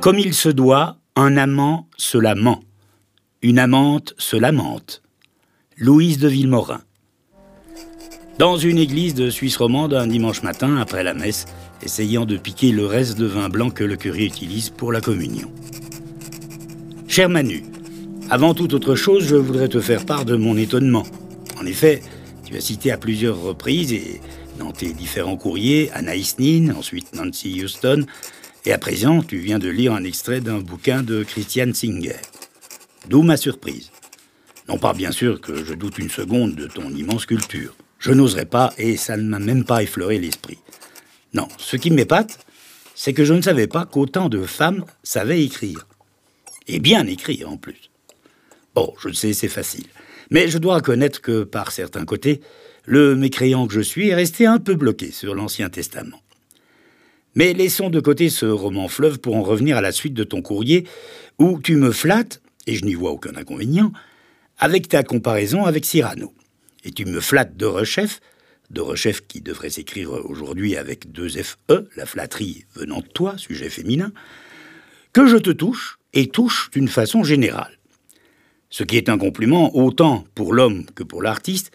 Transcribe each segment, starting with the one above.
Comme il se doit, un amant se lament, une amante se lamente. Louise de Villemorin. Dans une église de Suisse romande, un dimanche matin, après la messe, essayant de piquer le reste de vin blanc que le curé utilise pour la communion. Cher Manu, avant toute autre chose, je voudrais te faire part de mon étonnement. En effet, tu as cité à plusieurs reprises, et dans tes différents courriers, Anaïs Nin, ensuite Nancy Houston, et à présent, tu viens de lire un extrait d'un bouquin de Christian Singer. D'où ma surprise. Non pas bien sûr que je doute une seconde de ton immense culture. Je n'oserais pas, et ça ne m'a même pas effleuré l'esprit. Non, ce qui m'épate, c'est que je ne savais pas qu'autant de femmes savaient écrire. Et bien écrire en plus. Bon, je le sais, c'est facile. Mais je dois reconnaître que, par certains côtés, le mécréant que je suis est resté un peu bloqué sur l'Ancien Testament. Mais laissons de côté ce roman fleuve pour en revenir à la suite de ton courrier, où tu me flattes, et je n'y vois aucun inconvénient, avec ta comparaison avec Cyrano. Et tu me flattes de rechef, de rechef qui devrait s'écrire aujourd'hui avec deux FE, la flatterie venant de toi, sujet féminin, que je te touche, et touche d'une façon générale. Ce qui est un compliment autant pour l'homme que pour l'artiste,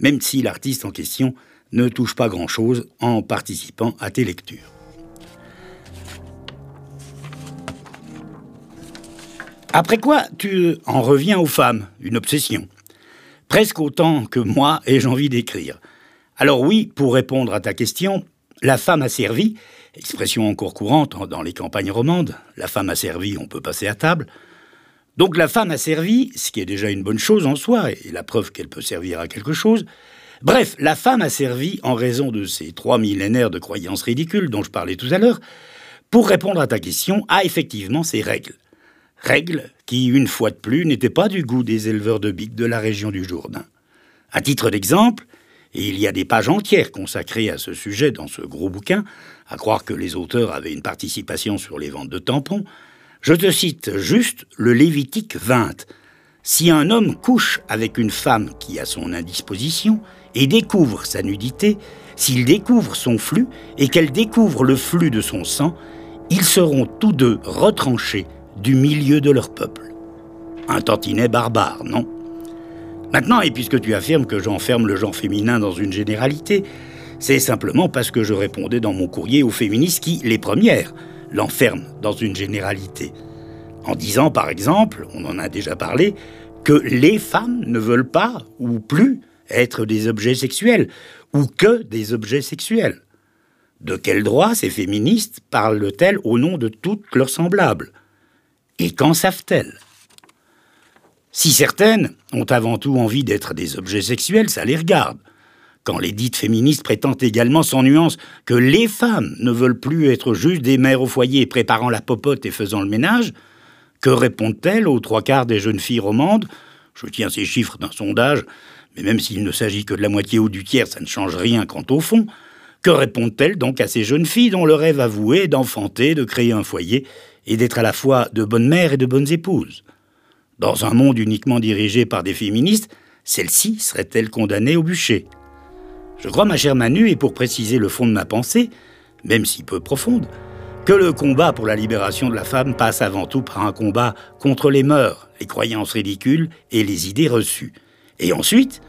même si l'artiste en question ne touche pas grand-chose en participant à tes lectures. Après quoi, tu en reviens aux femmes, une obsession. Presque autant que moi ai envie d'écrire. Alors oui, pour répondre à ta question, la femme a servi, expression encore courante dans les campagnes romandes, la femme a servi, on peut passer à table. Donc la femme a servi, ce qui est déjà une bonne chose en soi, et la preuve qu'elle peut servir à quelque chose. Bref, la femme a servi en raison de ces trois millénaires de croyances ridicules dont je parlais tout à l'heure, pour répondre à ta question, a effectivement ses règles. Règles qui, une fois de plus, n'étaient pas du goût des éleveurs de biques de la région du Jourdain. À titre d'exemple, et il y a des pages entières consacrées à ce sujet dans ce gros bouquin, à croire que les auteurs avaient une participation sur les ventes de tampons, je te cite juste le Lévitique 20. Si un homme couche avec une femme qui a son indisposition et découvre sa nudité, s'il découvre son flux et qu'elle découvre le flux de son sang, ils seront tous deux retranchés du milieu de leur peuple. Un tantinet barbare, non? Maintenant, et puisque tu affirmes que j'enferme le genre féminin dans une généralité, c'est simplement parce que je répondais dans mon courrier aux féministes qui, les premières, l'enferment dans une généralité. En disant, par exemple, on en a déjà parlé, que les femmes ne veulent pas ou plus être des objets sexuels, ou que des objets sexuels. De quel droit ces féministes parlent-elles au nom de toutes leurs semblables? Et qu'en savent-elles? Si certaines ont avant tout envie d'être des objets sexuels, ça les regarde. Quand les dites féministes prétendent également sans nuance que les femmes ne veulent plus être juste des mères au foyer préparant la popote et faisant le ménage, que répondent-elles aux trois quarts des jeunes filles romandes? Je tiens ces chiffres d'un sondage, mais même s'il ne s'agit que de la moitié ou du tiers, ça ne change rien quant au fond. Que répondent-elles donc à ces jeunes filles dont le rêve avoué est d'enfanter, de créer un foyer et d'être à la fois de bonnes mères et de bonnes épouses? Dans un monde uniquement dirigé par des féministes, celle-ci serait-elle condamnée au bûcher? Je crois, ma chère Manu, et pour préciser le fond de ma pensée, même si peu profonde, que le combat pour la libération de la femme passe avant tout par un combat contre les mœurs, les croyances ridicules et les idées reçues. Et ensuite,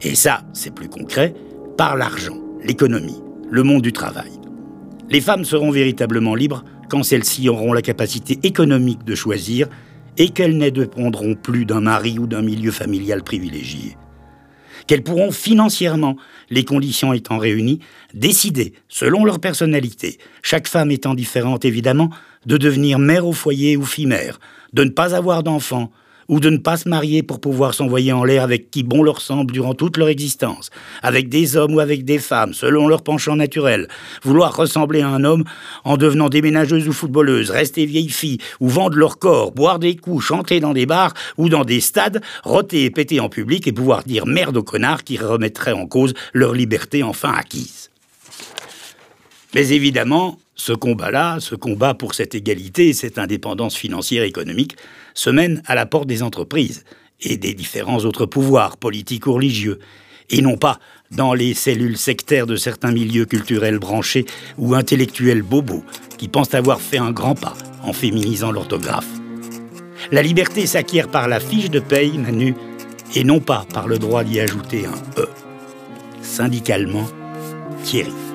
et ça c'est plus concret, par l'argent, l'économie, le monde du travail. Les femmes seront véritablement libres quand celles-ci auront la capacité économique de choisir et qu'elles ne dépendront plus d'un mari ou d'un milieu familial privilégié. Qu'elles pourront financièrement, les conditions étant réunies, décider, selon leur personnalité, chaque femme étant différente évidemment, de devenir mère au foyer ou fille-mère, de ne pas avoir d'enfants, ou de ne pas se marier pour pouvoir s'envoyer en l'air avec qui bon leur semble durant toute leur existence, avec des hommes ou avec des femmes, selon leur penchant naturel, vouloir ressembler à un homme en devenant déménageuse ou footballeuse, rester vieille fille, ou vendre leur corps, boire des coups, chanter dans des bars ou dans des stades, roter et péter en public et pouvoir dire merde aux connards qui remettraient en cause leur liberté enfin acquise. Mais évidemment, ce combat-là, ce combat pour cette égalité et cette indépendance financière et économique, se mène à la porte des entreprises, et des différents autres pouvoirs, politiques ou religieux, et non pas dans les cellules sectaires de certains milieux culturels branchés ou intellectuels bobos qui pensent avoir fait un grand pas en féminisant l'orthographe. La liberté s'acquiert par la fiche de paye, Manu, et non pas par le droit d'y ajouter un E. Syndicalement, Thierry.